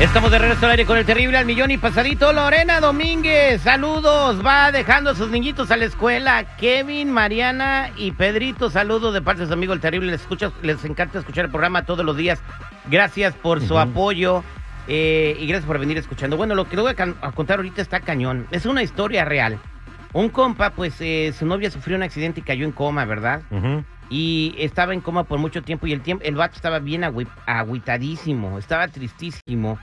Estamos de regreso al aire con el terrible al millón y pasadito. Lorena Domínguez, saludos. Va dejando a sus niñitos a la escuela. Kevin, Mariana y Pedrito, saludos de parte de su amigo el terrible. Les, escucha, les encanta escuchar el programa todos los días. Gracias por su apoyo eh, y gracias por venir escuchando. Bueno, lo que le voy a, contar ahorita está cañón. Es una historia real. Un compa, pues eh, su novia sufrió un accidente y cayó en coma, ¿verdad? Y estaba en coma por mucho tiempo y el tiempo el vato estaba bien agüitadísimo, estaba tristísimo.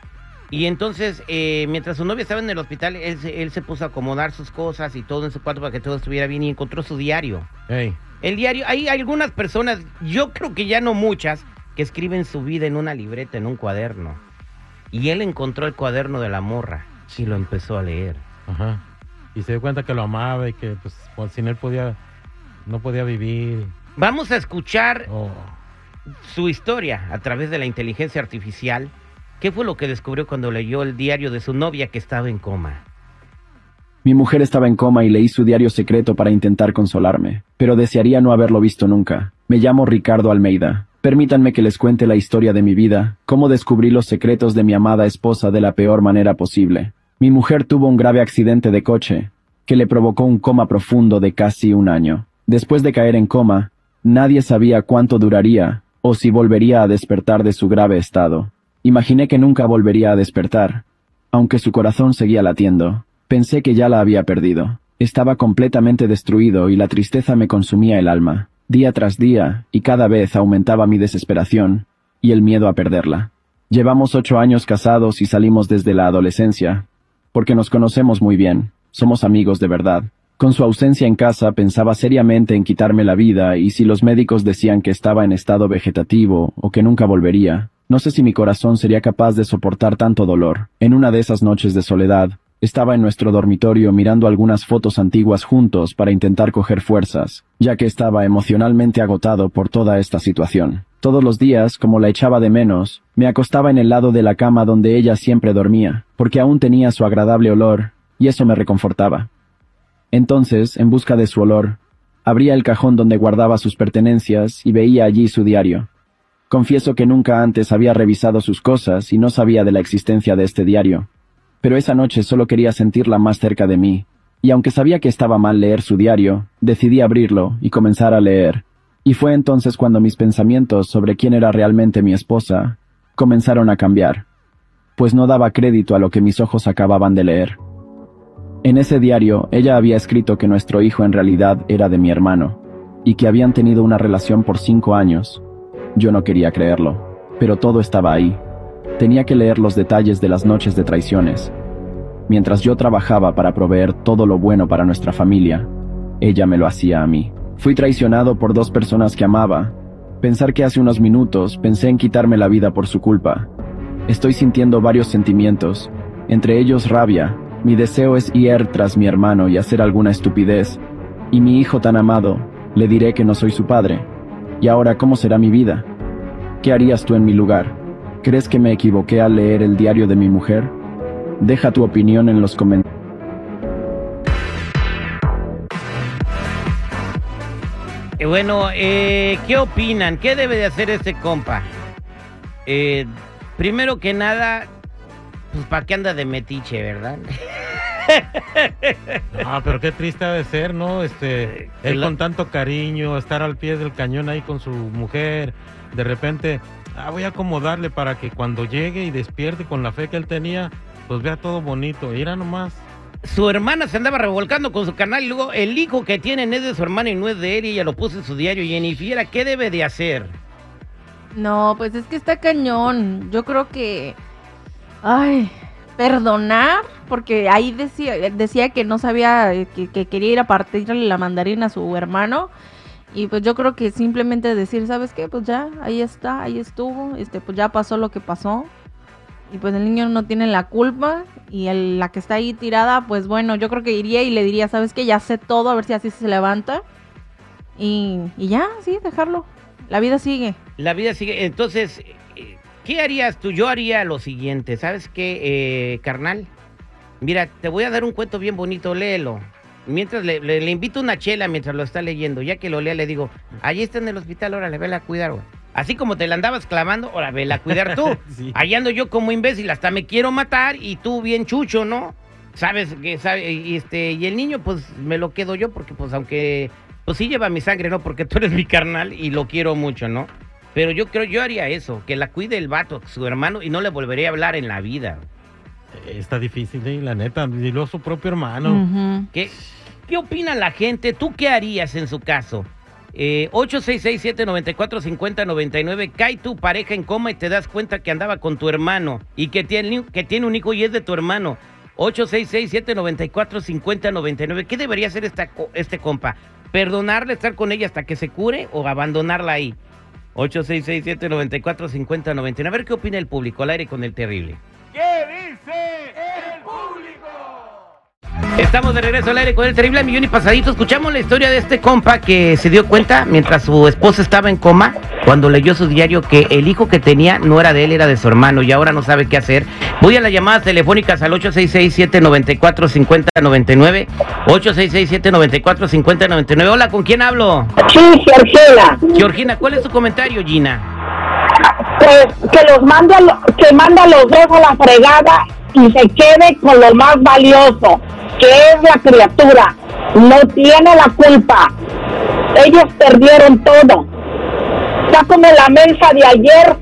Y entonces, eh, mientras su novia estaba en el hospital, él, él, se puso a acomodar sus cosas y todo en su cuarto para que todo estuviera bien y encontró su diario. El diario, hay algunas personas, yo creo que ya no muchas, que escriben su vida en una libreta, en un cuaderno. Y él encontró el cuaderno de la morra y lo empezó a leer. Ajá. Y se dio cuenta que lo amaba y que pues, pues sin él podía, no podía vivir. Vamos a escuchar oh. su historia a través de la inteligencia artificial. ¿Qué fue lo que descubrió cuando leyó el diario de su novia que estaba en coma? Mi mujer estaba en coma y leí su diario secreto para intentar consolarme, pero desearía no haberlo visto nunca. Me llamo Ricardo Almeida. Permítanme que les cuente la historia de mi vida, cómo descubrí los secretos de mi amada esposa de la peor manera posible. Mi mujer tuvo un grave accidente de coche, que le provocó un coma profundo de casi un año. Después de caer en coma, Nadie sabía cuánto duraría o si volvería a despertar de su grave estado. Imaginé que nunca volvería a despertar. Aunque su corazón seguía latiendo, pensé que ya la había perdido. Estaba completamente destruido y la tristeza me consumía el alma, día tras día, y cada vez aumentaba mi desesperación y el miedo a perderla. Llevamos ocho años casados y salimos desde la adolescencia, porque nos conocemos muy bien, somos amigos de verdad. Con su ausencia en casa pensaba seriamente en quitarme la vida y si los médicos decían que estaba en estado vegetativo o que nunca volvería, no sé si mi corazón sería capaz de soportar tanto dolor. En una de esas noches de soledad, estaba en nuestro dormitorio mirando algunas fotos antiguas juntos para intentar coger fuerzas, ya que estaba emocionalmente agotado por toda esta situación. Todos los días, como la echaba de menos, me acostaba en el lado de la cama donde ella siempre dormía, porque aún tenía su agradable olor, y eso me reconfortaba. Entonces, en busca de su olor, abría el cajón donde guardaba sus pertenencias y veía allí su diario. Confieso que nunca antes había revisado sus cosas y no sabía de la existencia de este diario. Pero esa noche solo quería sentirla más cerca de mí, y aunque sabía que estaba mal leer su diario, decidí abrirlo y comenzar a leer. Y fue entonces cuando mis pensamientos sobre quién era realmente mi esposa comenzaron a cambiar, pues no daba crédito a lo que mis ojos acababan de leer. En ese diario, ella había escrito que nuestro hijo en realidad era de mi hermano, y que habían tenido una relación por cinco años. Yo no quería creerlo, pero todo estaba ahí. Tenía que leer los detalles de las noches de traiciones. Mientras yo trabajaba para proveer todo lo bueno para nuestra familia, ella me lo hacía a mí. Fui traicionado por dos personas que amaba. Pensar que hace unos minutos pensé en quitarme la vida por su culpa. Estoy sintiendo varios sentimientos, entre ellos rabia, mi deseo es ir tras mi hermano y hacer alguna estupidez. Y mi hijo tan amado, le diré que no soy su padre. ¿Y ahora cómo será mi vida? ¿Qué harías tú en mi lugar? ¿Crees que me equivoqué al leer el diario de mi mujer? Deja tu opinión en los comentarios. Eh, bueno, eh, ¿qué opinan? ¿Qué debe de hacer este compa? Eh, primero que nada, pues ¿para qué anda de metiche, verdad? Ah, pero qué triste ha de ser, ¿no? Este, él con tanto cariño, estar al pie del cañón ahí con su mujer, de repente, ah, voy a acomodarle para que cuando llegue y despierte con la fe que él tenía, pues vea todo bonito. Era nomás. Su hermana se andaba revolcando con su canal y luego el hijo que tienen es de su hermana y no es de él y ella lo puso en su diario. Y en Fiera, ¿qué debe de hacer? No, pues es que está cañón. Yo creo que Ay, perdonar, porque ahí decía, decía que no sabía, eh, que, quería ir a partirle la mandarina a su hermano. Y pues yo creo que simplemente decir, ¿sabes qué? Pues ya, ahí está, ahí estuvo, este, pues ya pasó lo que pasó. Y pues el niño no tiene la culpa y la que está ahí tirada, pues bueno, yo creo que iría y le diría, ¿sabes qué? Ya sé todo, a ver si así se levanta. Y, y ya, sí, dejarlo. La vida sigue. La vida sigue. Entonces, ¿Qué harías tú? Yo haría lo siguiente, ¿sabes qué, eh, carnal? Mira, te voy a dar un cuento bien bonito, léelo. Mientras le, invito una chela mientras lo está leyendo, ya que lo lea le digo, allí está en el hospital, ahora le ve a cuidar, güey. Así como te la andabas clavando, ahora vela a cuidar tú. Sí. Ahí ando yo como imbécil, hasta me quiero matar y tú bien chucho, ¿no? Sabes que sabe, y este, y el niño, pues me lo quedo yo, porque pues aunque, pues sí lleva mi sangre, ¿no? Porque tú eres mi carnal y lo quiero mucho, ¿no? Pero yo creo, yo haría eso, que la cuide el vato, su hermano, y no le volvería a hablar en la vida. Está difícil, ¿eh? la neta. Y luego su propio hermano. ¿Qué, ¿Qué opina la gente? ¿Tú qué harías en su caso? Eh, 866-794-5099. Cae tu pareja en coma y te das cuenta que andaba con tu hermano y que tiene, que tiene un hijo y es de tu hermano. 866-794-5099. ¿Qué debería hacer esta, este compa? ¿Perdonarle, estar con ella hasta que se cure o abandonarla ahí? 866-794-5099. A ver qué opina el público al aire con el terrible. Estamos de regreso al aire con el terrible millón y pasadito. Escuchamos la historia de este compa que se dio cuenta mientras su esposa estaba en coma cuando leyó su diario que el hijo que tenía no era de él, era de su hermano y ahora no sabe qué hacer. Voy a las llamadas telefónicas al 866-794-5099. 866-794-5099. Hola, ¿con quién hablo? Sí, Georgina, Georgina, ¿cuál es tu comentario, Gina? pues que los mande, a lo- que manda los dos a la fregada y se quede con lo más valioso, que es la criatura. No tiene la culpa. Ellos perdieron todo. Está como la mensa de ayer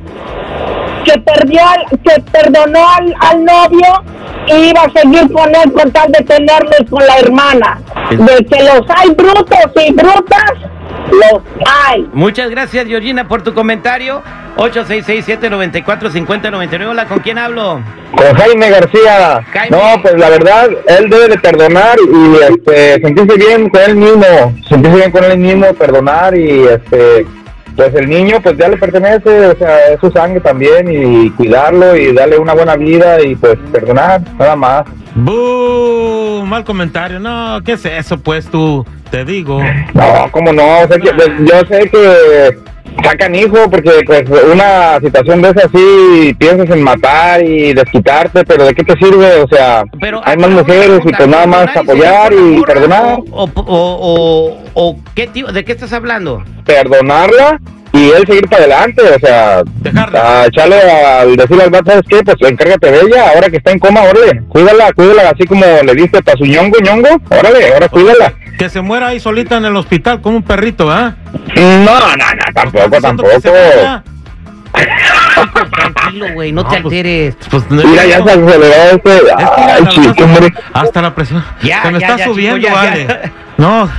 que perdió, al- que perdonó al, al novio y iba a seguir con él con tal de tenerlo y con la hermana. De que los hay brutos y brutas, los hay. Muchas gracias, Georgina, por tu comentario. 866-794-5099. Hola, ¿con quién hablo? Con Jaime García. Jaime. No, pues la verdad, él debe de perdonar y este, sentirse bien con él mismo, sentirse bien con él mismo, perdonar y este, pues el niño pues ya le pertenece, o sea, es su sangre también y cuidarlo y darle una buena vida y pues perdonar, nada más. ¡Bú! Mal comentario. No, ¿qué es eso, pues tú? Te digo. No, cómo no, o sea, que, pues, yo sé que sacan hijo porque pues una situación de esa sí piensas en matar y desquitarte, pero ¿de qué te sirve? O sea, Pero hay más mujeres y pues nada más ¿perdonar apoyar y perdonar. O, o, o, o- ¿qué tipo, ¿De qué estás hablando? perdonarla y él seguir para adelante, o sea, Dejarla. a echarle al decirle al vato, ¿sabes qué? Pues encárgate de ella, ahora que está en coma, órale, cuídala, cuídala, así como le diste para su ñongo, ñongo, órale, ahora cuídala. Que se muera ahí solita en el hospital como un perrito, ¿ah? No, no, no, tampoco, ¿Estás diciendo que se tampoco. Tranquilo, güey, no, te No, pues- alteres. Pues, no, Mira, ya se aceleró este, ay, chico. Hasta la presión. Ya, se me ya, está ya, chico, subiendo, vale. No.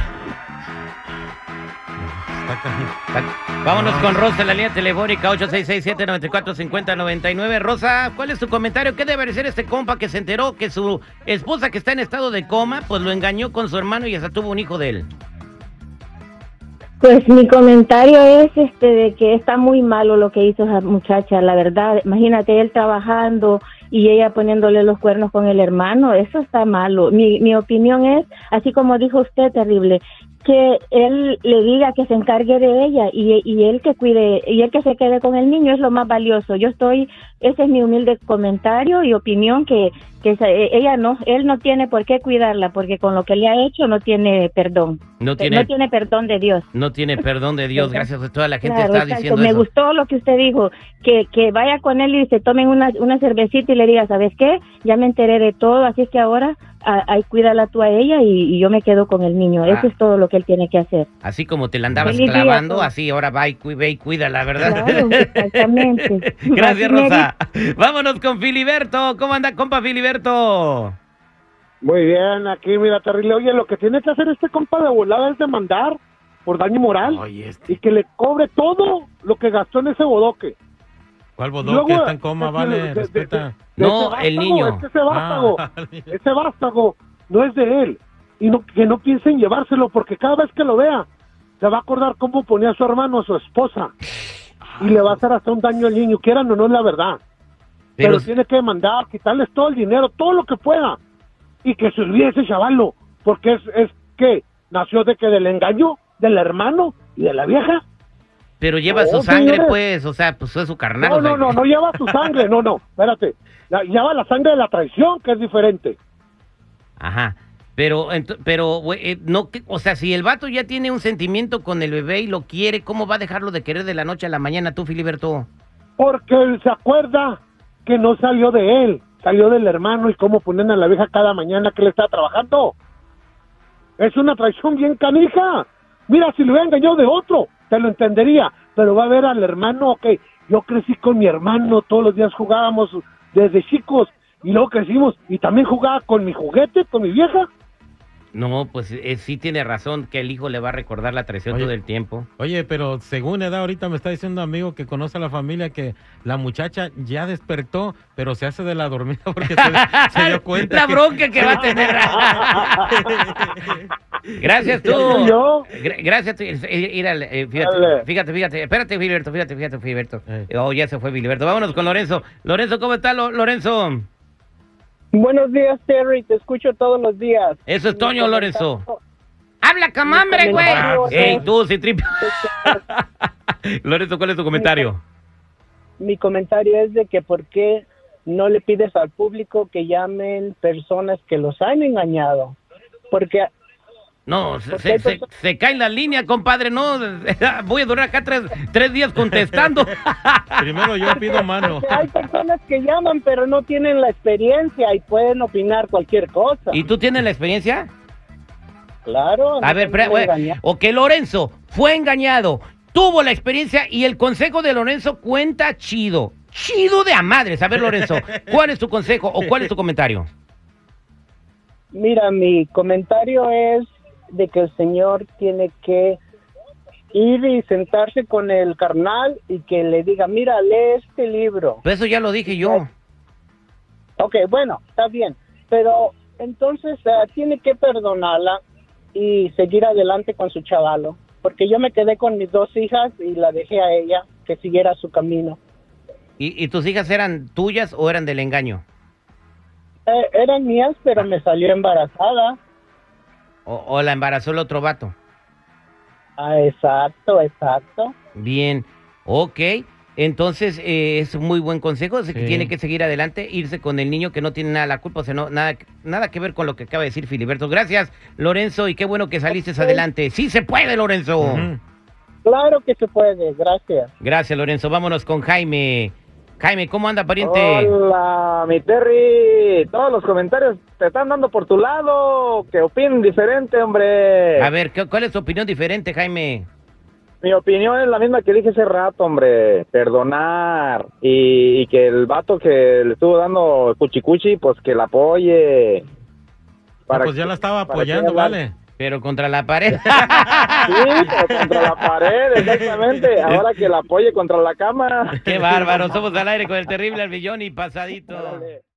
Vámonos con Rosa en la línea telefónica 866-794-5099. Rosa, ¿cuál es tu comentario? ¿Qué debe ser este compa que se enteró que su esposa que está en estado de coma, pues lo engañó con su hermano y hasta tuvo un hijo de él? Pues mi comentario es este de que está muy malo lo que hizo esa muchacha, la verdad. Imagínate él trabajando y ella poniéndole los cuernos con el hermano, eso está malo. Mi, mi opinión es, así como dijo usted, terrible, que él le diga que se encargue de ella y, y él que cuide y él que se quede con el niño es lo más valioso. Yo estoy, ese es mi humilde comentario y opinión que que ella no, él no tiene por qué cuidarla porque con lo que le ha hecho no tiene perdón. No tiene, no tiene perdón de Dios. no tiene perdón de Dios, gracias a toda la gente Claro, está diciendo Me eso. gustó lo que usted dijo, que, que vaya con él y se tomen una, una cervecita y le diga, ¿sabes qué? Ya me enteré de todo, así es que ahora ahí cuídala tú a ella y, y yo me quedo con el niño. Ah. Eso es todo lo que él tiene que hacer. Así como te la andabas Feliz clavando, así ahora va y, cu- ve y cuídala, ¿verdad? Claro, exactamente. Gracias, Así me Rosa. Vámonos con Filiberto. ¿Cómo anda, compa Filiberto? Muy bien, aquí mira, terrible. Oye, lo que tiene que hacer este compa de volada es demandar por daño moral Oye, este. y que le cobre todo lo que gastó en ese bodoque. ¿Cuál Luego, está en coma, vale? de- de- Respeta. de No, el niño. es que ese vástago, Ah, ese vástago no es de él. Y no, que no piensen llevárselo porque cada vez que lo vea se va a acordar cómo ponía a su hermano a su esposa y le va a hacer hasta un daño al niño, quieran o no es la verdad. Pero, Pero, tiene que mandar, quitarles todo el dinero, todo lo que pueda. Y que se olvide ese chavalo. Porque es, es que nació de que del engaño del hermano y de la vieja. Pero lleva No, su sangre, señores. pues, o sea, pues es su carnal. No, o sea, no, no, no lleva su sangre. No, no, espérate. La- lleva la sangre de la traición, que es diferente. Ajá. Pero, pero, güey, eh, no, o sea, si el vato ya tiene un sentimiento con el bebé y lo quiere, ¿cómo va a dejarlo de querer de la noche a la mañana tú, Filiberto? Porque él se acuerda que no salió de él, salió del hermano y cómo ponen a la vieja cada mañana que le está trabajando. Es una traición bien canija. Mira, si le hubiera engañado de otro, te lo entendería. Pero va a ver al hermano, ok, yo crecí con mi hermano, todos los días jugábamos desde chicos y luego crecimos y también jugaba con mi juguete, con mi vieja. No, pues eh, sí tiene razón que el hijo le va a recordar la traición Oye. todo el tiempo. Oye, pero según edad, ahorita me está diciendo un amigo que conoce a la familia que la muchacha ya despertó, pero se hace de la dormida porque se, se dio cuenta. La que- bronca que va a tener. Gracias tú. Yo, Gra- Gracias. tú. Eh, eh, fíjate, fíjate, fíjate. Espérate, Filiberto, fíjate, fíjate, Filiberto. Eh. Oh, ya se fue Filiberto. Vámonos con Lorenzo. Lorenzo, ¿cómo está, Lo- Lorenzo? Buenos días, Terry. Te escucho todos los días. Eso es Toño, Lorenzo. Habla camambre, güey. Ey, es- tú, sin tripio. Lorenzo, ¿cuál es tu comentario? Mi comentario es de que por qué no le pides al público que llamen personas que los han engañado. Porque No, se, cae la línea, compadre. No, voy a durar acá tres, tres días contestando. Primero yo pido mano. hay personas que llaman pero no tienen la experiencia y pueden opinar cualquier cosa. ¿Y tú tienes la experiencia? Claro. A no ver, te pre- pueden güey, engañar. o que Lorenzo fue engañado, tuvo la experiencia y el consejo de Lorenzo cuenta chido. Chido de a madres. A ver, Lorenzo, ¿cuál es tu consejo o cuál es tu comentario? Mira, mi comentario es de que el señor tiene que ir y sentarse con el carnal y que le diga, mira, lee este libro. Eso ya lo dije yo. Ok, bueno, está bien, pero entonces eh, tiene que perdonarla y seguir adelante con su chavalo, porque yo me quedé con mis dos hijas y la dejé a ella que siguiera su camino. ¿Y, y tus hijas eran tuyas o eran del engaño? Eh, eran mías, pero me salió embarazada. ¿O, o la embarazó el otro vato? Ah, exacto, exacto. Bien, ok. Entonces eh, es un muy buen consejo, es que tiene que seguir adelante, irse con el niño que no tiene nada la culpa, o sea, no, nada, nada que ver con lo que acaba de decir Filiberto. Gracias, Lorenzo, y qué bueno que saliste adelante. Sí se puede, Lorenzo. Claro que se puede, gracias. Gracias, Lorenzo. Vámonos con Jaime. Jaime, ¿cómo anda, pariente? Hola, mi Terry. Todos los comentarios te están dando por tu lado. Que opinen diferente, hombre. A ver, ¿qué- ¿cuál es tu opinión diferente, Jaime? Mi opinión es la misma que dije hace rato, hombre. Perdonar. Y, y que el vato que le estuvo dando cuchicuchi, pues que la apoye. Ah, pues que- ya la estaba apoyando, vale. Pero contra la pared. Sí, pero contra la pared, exactamente. Ahora que la apoye contra la cama. Qué bárbaro. Somos al aire con el terrible al millón y pasadito.